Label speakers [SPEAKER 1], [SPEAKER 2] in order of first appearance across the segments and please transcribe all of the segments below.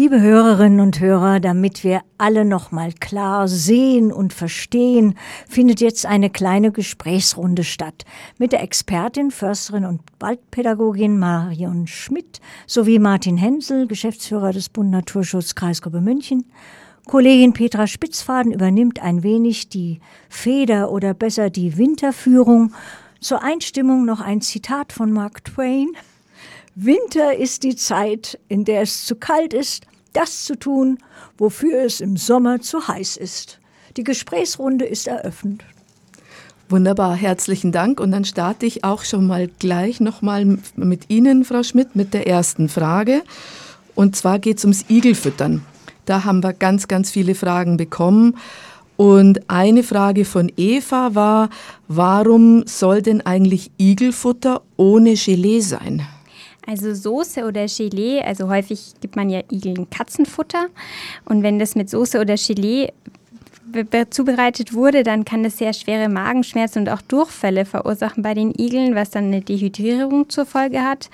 [SPEAKER 1] Liebe Hörerinnen und Hörer, damit wir alle nochmal klar sehen und verstehen, findet jetzt eine kleine Gesprächsrunde statt mit der Expertin, Försterin und Waldpädagogin Marion Schmidt sowie Martin Hensel, Geschäftsführer des Bund Naturschutz Kreisgruppe München. Kollegin Petra Spitzfaden übernimmt ein wenig die Feder oder besser die Winterführung. Zur Einstimmung noch ein Zitat von Mark Twain. Winter ist die Zeit, in der es zu kalt ist, das zu tun, wofür es im Sommer zu heiß ist. Die Gesprächsrunde ist eröffnet.
[SPEAKER 2] Wunderbar, herzlichen Dank. Und dann starte ich auch schon mal gleich nochmal mit Ihnen, Frau Schmidt, mit der ersten Frage. Und zwar geht es ums Igelfüttern. Da haben wir ganz, ganz viele Fragen bekommen. Und eine Frage von Eva war, warum soll denn eigentlich Igelfutter ohne Gelee sein?
[SPEAKER 3] Also Soße oder Gelee, also häufig gibt man ja Igeln Katzenfutter. Und wenn das mit Soße oder Gelee zubereitet wurde, dann kann das sehr schwere Magenschmerzen und auch Durchfälle verursachen bei den Igeln, was dann eine Dehydrierung zur Folge hat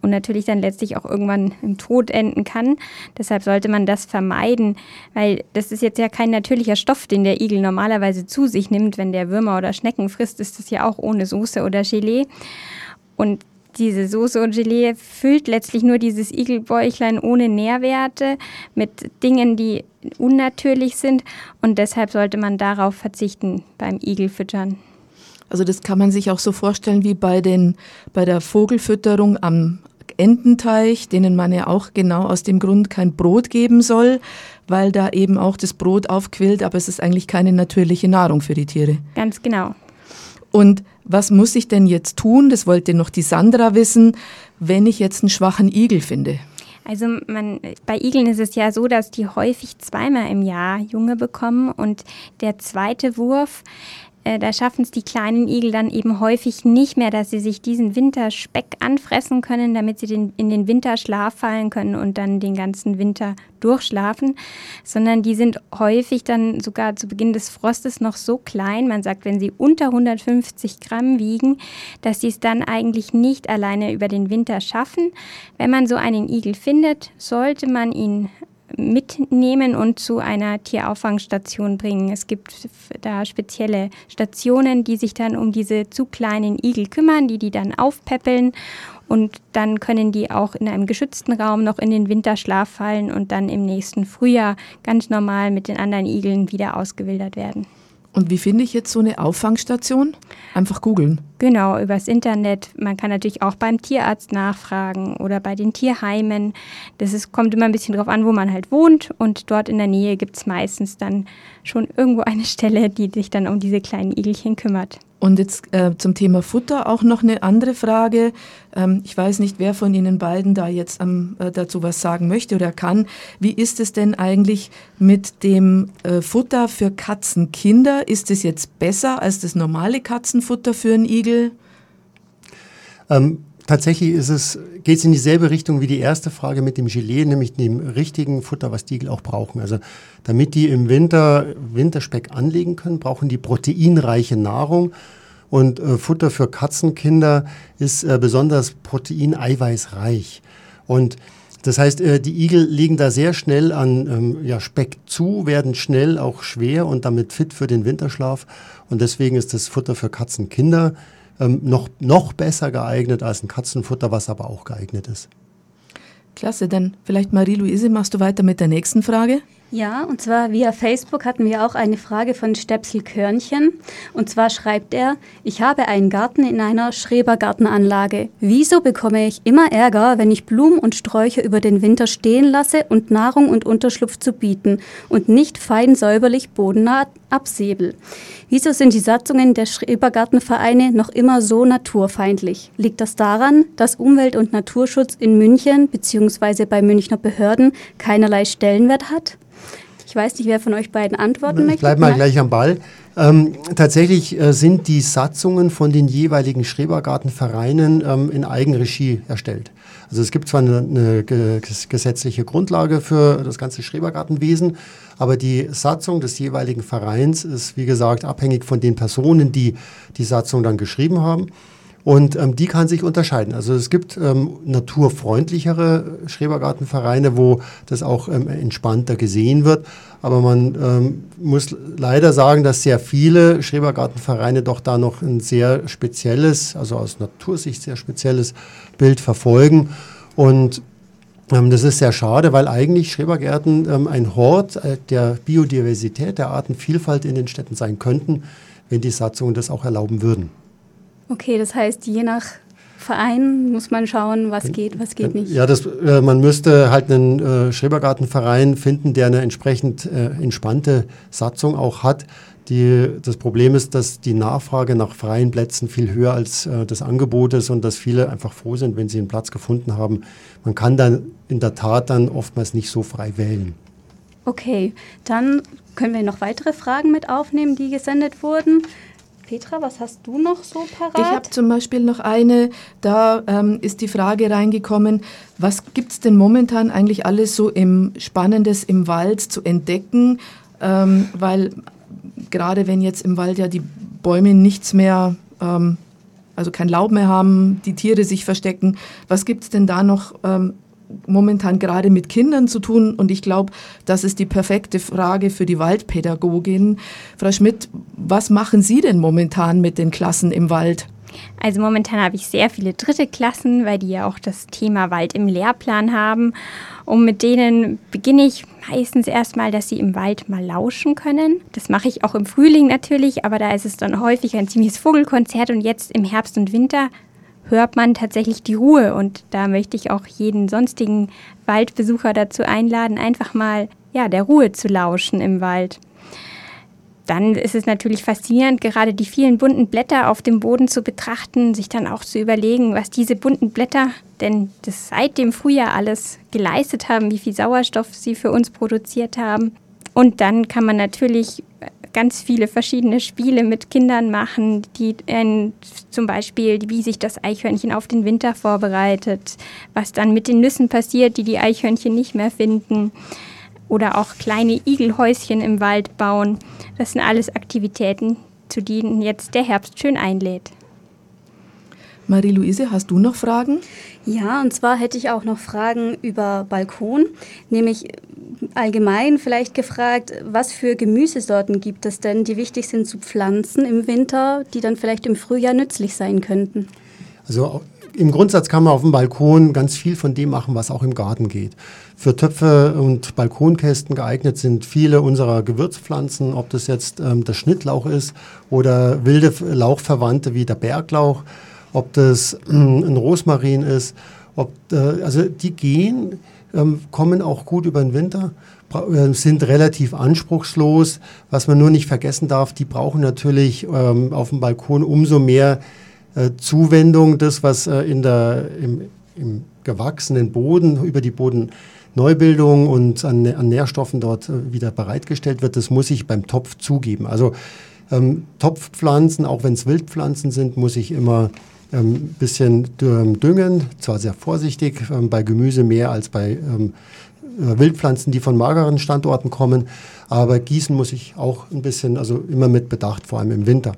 [SPEAKER 3] und natürlich dann letztlich auch irgendwann im Tod enden kann. Deshalb sollte man das vermeiden, weil das ist jetzt ja kein natürlicher Stoff, den der Igel normalerweise zu sich nimmt. Wenn der Würmer oder Schnecken frisst, ist das ja auch ohne Soße oder Gelee. Und diese Soße und Gelee füllt letztlich nur dieses Igelbäuchlein ohne Nährwerte mit Dingen, die unnatürlich sind und deshalb sollte man darauf verzichten beim Igelfüttern.
[SPEAKER 2] Also das kann man sich auch so vorstellen wie bei, den, bei der Vogelfütterung am Ententeich, denen man ja auch genau aus dem Grund kein Brot geben soll, weil da eben auch das Brot aufquillt, aber es ist eigentlich keine natürliche Nahrung für die Tiere.
[SPEAKER 3] Ganz genau.
[SPEAKER 2] Und was muss ich denn jetzt tun? Das wollte noch die Sandra wissen, wenn ich jetzt einen schwachen Igel finde.
[SPEAKER 3] Also man, bei Igeln ist es ja so, dass die häufig zweimal im Jahr Junge bekommen und der zweite Wurf äh, da schaffen es die kleinen Igel dann eben häufig nicht mehr, dass sie sich diesen Winterspeck anfressen können, damit sie den, in den Winterschlaf fallen können und dann den ganzen Winter durchschlafen, sondern die sind häufig dann sogar zu Beginn des Frostes noch so klein, man sagt, wenn sie unter 150 Gramm wiegen, dass sie es dann eigentlich nicht alleine über den Winter schaffen. Wenn man so einen Igel findet, sollte man ihn mitnehmen und zu einer Tierauffangstation bringen. Es gibt da spezielle Stationen, die sich dann um diese zu kleinen Igel kümmern, die die dann aufpäppeln und dann können die auch in einem geschützten Raum noch in den Winterschlaf fallen und dann im nächsten Frühjahr ganz normal mit den anderen Igeln wieder ausgewildert werden.
[SPEAKER 2] Und wie finde ich jetzt so eine Auffangstation? Einfach googeln.
[SPEAKER 3] Genau, übers Internet. Man kann natürlich auch beim Tierarzt nachfragen oder bei den Tierheimen. Das ist, kommt immer ein bisschen drauf an, wo man halt wohnt. Und dort in der Nähe gibt es meistens dann schon irgendwo eine Stelle, die sich dann um diese kleinen Igelchen kümmert.
[SPEAKER 2] Und jetzt äh, zum Thema Futter auch noch eine andere Frage. Ähm, ich weiß nicht, wer von Ihnen beiden da jetzt ähm, äh, dazu was sagen möchte oder kann. Wie ist es denn eigentlich mit dem äh, Futter für Katzenkinder? Ist es jetzt besser als das normale Katzenfutter für einen Igel?
[SPEAKER 4] Ähm, tatsächlich ist es, geht es in dieselbe Richtung wie die erste Frage mit dem Gelee, nämlich dem richtigen Futter, was die Igel auch brauchen. Also damit die im Winter Winterspeck anlegen können, brauchen die proteinreiche Nahrung. Und äh, Futter für Katzenkinder ist äh, besonders proteineiweißreich. Und das heißt, äh, die Igel legen da sehr schnell an ähm, ja, Speck zu, werden schnell auch schwer und damit fit für den Winterschlaf. Und deswegen ist das Futter für Katzenkinder ähm, noch, noch besser geeignet als ein Katzenfutter, was aber auch geeignet ist.
[SPEAKER 2] Klasse, dann vielleicht Marie-Louise, machst du weiter mit der nächsten Frage?
[SPEAKER 5] Ja, und zwar via Facebook hatten wir auch eine Frage von Stepsel Körnchen. Und zwar schreibt er, ich habe einen Garten in einer Schrebergartenanlage. Wieso bekomme ich immer Ärger, wenn ich Blumen und Sträucher über den Winter stehen lasse und Nahrung und Unterschlupf zu bieten und nicht fein säuberlich bodennah absäbel? Wieso sind die Satzungen der Schrebergartenvereine noch immer so naturfeindlich? Liegt das daran, dass Umwelt- und Naturschutz in München bzw. bei Münchner Behörden keinerlei Stellenwert hat? Ich weiß nicht, wer von euch beiden antworten ich möchte.
[SPEAKER 4] Ich bleibe mal gleich am Ball. Ähm, tatsächlich äh, sind die Satzungen von den jeweiligen Schrebergartenvereinen ähm, in Eigenregie erstellt. Also es gibt zwar eine, eine gesetzliche Grundlage für das ganze Schrebergartenwesen, aber die Satzung des jeweiligen Vereins ist, wie gesagt, abhängig von den Personen, die die Satzung dann geschrieben haben. Und ähm, die kann sich unterscheiden. Also es gibt ähm, naturfreundlichere Schrebergartenvereine, wo das auch ähm, entspannter gesehen wird. Aber man ähm, muss leider sagen, dass sehr viele Schrebergartenvereine doch da noch ein sehr spezielles, also aus Natursicht sehr spezielles Bild verfolgen. Und ähm, das ist sehr schade, weil eigentlich Schrebergärten ähm, ein Hort äh, der Biodiversität, der Artenvielfalt in den Städten sein könnten, wenn die Satzungen das auch erlauben würden.
[SPEAKER 5] Okay, das heißt, je nach Verein muss man schauen, was geht, was geht nicht.
[SPEAKER 4] Ja, das, äh, man müsste halt einen äh, Schrebergartenverein finden, der eine entsprechend äh, entspannte Satzung auch hat. Die, das Problem ist, dass die Nachfrage nach freien Plätzen viel höher als äh, das Angebot ist und dass viele einfach froh sind, wenn sie einen Platz gefunden haben. Man kann dann in der Tat dann oftmals nicht so frei wählen.
[SPEAKER 5] Okay, dann können wir noch weitere Fragen mit aufnehmen, die gesendet wurden. Petra, was hast du noch so parat?
[SPEAKER 2] Ich habe zum Beispiel noch eine, da ähm, ist die Frage reingekommen, was gibt es denn momentan eigentlich alles so im Spannendes im Wald zu entdecken? Ähm, weil gerade wenn jetzt im Wald ja die Bäume nichts mehr, ähm, also kein Laub mehr haben, die Tiere sich verstecken, was gibt es denn da noch ähm, momentan gerade mit Kindern zu tun und ich glaube, das ist die perfekte Frage für die Waldpädagogin. Frau Schmidt, was machen Sie denn momentan mit den Klassen im Wald?
[SPEAKER 3] Also momentan habe ich sehr viele dritte Klassen, weil die ja auch das Thema Wald im Lehrplan haben. Und mit denen beginne ich meistens erstmal, dass sie im Wald mal lauschen können. Das mache ich auch im Frühling natürlich, aber da ist es dann häufig ein ziemliches Vogelkonzert und jetzt im Herbst und Winter hört man tatsächlich die Ruhe. Und da möchte ich auch jeden sonstigen Waldbesucher dazu einladen, einfach mal ja, der Ruhe zu lauschen im Wald. Dann ist es natürlich faszinierend, gerade die vielen bunten Blätter auf dem Boden zu betrachten, sich dann auch zu überlegen, was diese bunten Blätter denn das seit dem Frühjahr alles geleistet haben, wie viel Sauerstoff sie für uns produziert haben. Und dann kann man natürlich ganz viele verschiedene Spiele mit Kindern machen, die äh, zum Beispiel, wie sich das Eichhörnchen auf den Winter vorbereitet, was dann mit den Nüssen passiert, die die Eichhörnchen nicht mehr finden. Oder auch kleine Igelhäuschen im Wald bauen. Das sind alles Aktivitäten, zu denen jetzt der Herbst schön einlädt.
[SPEAKER 2] Marie-Louise, hast du noch Fragen?
[SPEAKER 5] Ja, und zwar hätte ich auch noch Fragen über Balkon, nämlich allgemein vielleicht gefragt, was für Gemüsesorten gibt es denn, die wichtig sind zu pflanzen im Winter, die dann vielleicht im Frühjahr nützlich sein könnten?
[SPEAKER 4] Also im Grundsatz kann man auf dem Balkon ganz viel von dem machen, was auch im Garten geht. Für Töpfe und Balkonkästen geeignet sind viele unserer Gewürzpflanzen, ob das jetzt ähm, der Schnittlauch ist oder wilde Lauchverwandte wie der Berglauch, ob das äh, ein Rosmarin ist, ob, äh, also die gehen ähm, kommen auch gut über den Winter, äh, sind relativ anspruchslos. Was man nur nicht vergessen darf, die brauchen natürlich ähm, auf dem Balkon umso mehr äh, Zuwendung, das, was in der, im, im gewachsenen Boden über die Bodenneubildung und an, an Nährstoffen dort wieder bereitgestellt wird, das muss ich beim Topf zugeben. Also ähm, Topfpflanzen, auch wenn es Wildpflanzen sind, muss ich immer ähm, bisschen ähm, düngen, zwar sehr vorsichtig, ähm, bei Gemüse mehr als bei äh, Wildpflanzen, die von mageren Standorten kommen. Aber gießen muss ich auch ein bisschen, also immer mit Bedacht, vor allem im Winter.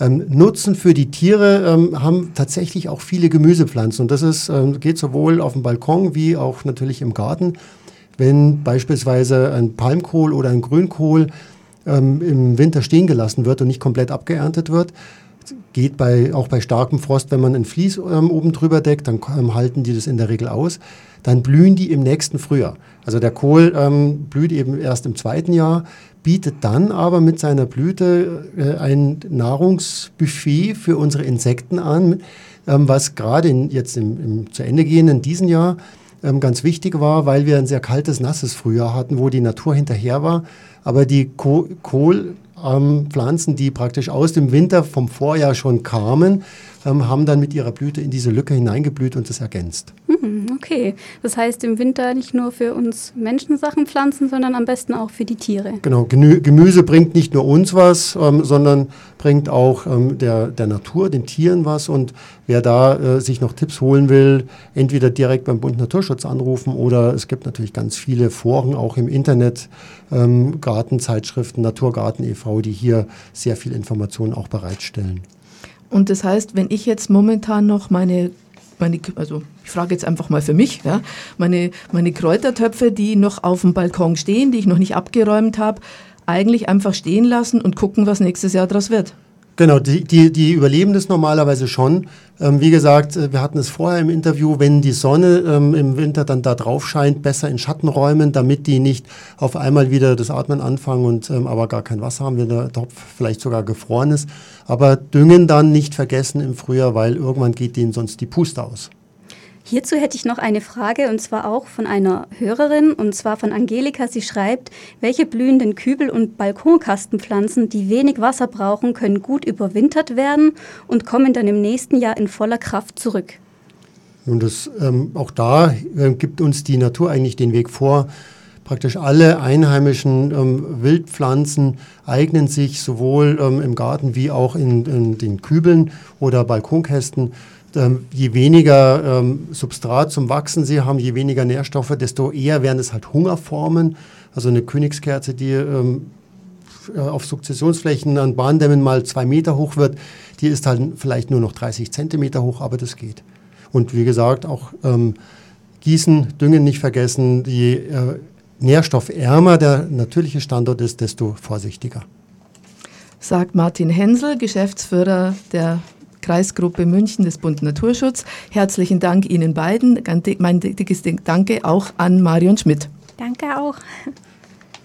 [SPEAKER 4] Ähm, Nutzen für die Tiere ähm, haben tatsächlich auch viele Gemüsepflanzen. Und das ist, ähm, geht sowohl auf dem Balkon wie auch natürlich im Garten. Wenn beispielsweise ein Palmkohl oder ein Grünkohl im Winter stehen gelassen wird und nicht komplett abgeerntet wird, geht bei, auch bei starkem Frost, wenn man ein Vlies ähm, oben drüber deckt, dann ähm, halten die das in der Regel aus. Dann blühen die im nächsten Frühjahr. Also der Kohl ähm, blüht eben erst im zweiten Jahr, bietet dann aber mit seiner Blüte äh, ein Nahrungsbuffet für unsere Insekten an, ähm, was gerade jetzt im, im, zu Ende gehenden diesen Jahr ähm, ganz wichtig war, weil wir ein sehr kaltes, nasses Frühjahr hatten, wo die Natur hinterher war. Aber die Kohl ähm, Pflanzen, die praktisch aus dem Winter vom Vorjahr schon kamen, ähm, haben dann mit ihrer Blüte in diese Lücke hineingeblüht und das ergänzt.
[SPEAKER 5] Mhm, okay, das heißt im Winter nicht nur für uns Menschen Sachen pflanzen, sondern am besten auch für die Tiere.
[SPEAKER 4] Genau, Gemüse bringt nicht nur uns was, ähm, sondern bringt auch ähm, der, der Natur, den Tieren was. Und wer da äh, sich noch Tipps holen will, entweder direkt beim Bund Naturschutz anrufen oder es gibt natürlich ganz viele Foren auch im Internet, ähm, Gartenzeitschriften, Naturgarten e.V., die hier sehr viel Informationen auch bereitstellen.
[SPEAKER 2] Und das heißt, wenn ich jetzt momentan noch meine, meine also ich frage jetzt einfach mal für mich, ja, meine, meine Kräutertöpfe, die noch auf dem Balkon stehen, die ich noch nicht abgeräumt habe, eigentlich einfach stehen lassen und gucken, was nächstes Jahr daraus wird.
[SPEAKER 4] Genau, die, die, die überleben das normalerweise schon. Ähm, wie gesagt, äh, wir hatten es vorher im Interview, wenn die Sonne ähm, im Winter dann da drauf scheint, besser in Schatten räumen, damit die nicht auf einmal wieder das Atmen anfangen und ähm, aber gar kein Wasser haben, wenn der Topf vielleicht sogar gefroren ist. Aber düngen dann nicht vergessen im Frühjahr, weil irgendwann geht denen sonst die Puste aus.
[SPEAKER 5] Hierzu hätte ich noch eine Frage und zwar auch von einer Hörerin und zwar von Angelika. Sie schreibt, welche blühenden Kübel- und Balkonkastenpflanzen, die wenig Wasser brauchen, können gut überwintert werden und kommen dann im nächsten Jahr in voller Kraft zurück.
[SPEAKER 4] Nun, das, ähm, auch da äh, gibt uns die Natur eigentlich den Weg vor. Praktisch alle einheimischen ähm, Wildpflanzen eignen sich sowohl ähm, im Garten wie auch in, in den Kübeln oder Balkonkästen je weniger ähm, Substrat zum Wachsen sie haben, je weniger Nährstoffe, desto eher werden es halt Hungerformen. Also eine Königskerze, die ähm, äh, auf Sukzessionsflächen an Bahndämmen mal zwei Meter hoch wird, die ist halt vielleicht nur noch 30 Zentimeter hoch, aber das geht. Und wie gesagt, auch ähm, Gießen, Düngen nicht vergessen. Je äh, nährstoffärmer der natürliche Standort ist, desto vorsichtiger.
[SPEAKER 2] Sagt Martin Hensel, Geschäftsführer der Kreisgruppe München des Bund Naturschutz. Herzlichen Dank Ihnen beiden. Mein dickes Danke auch an Marion Schmidt.
[SPEAKER 3] Danke auch.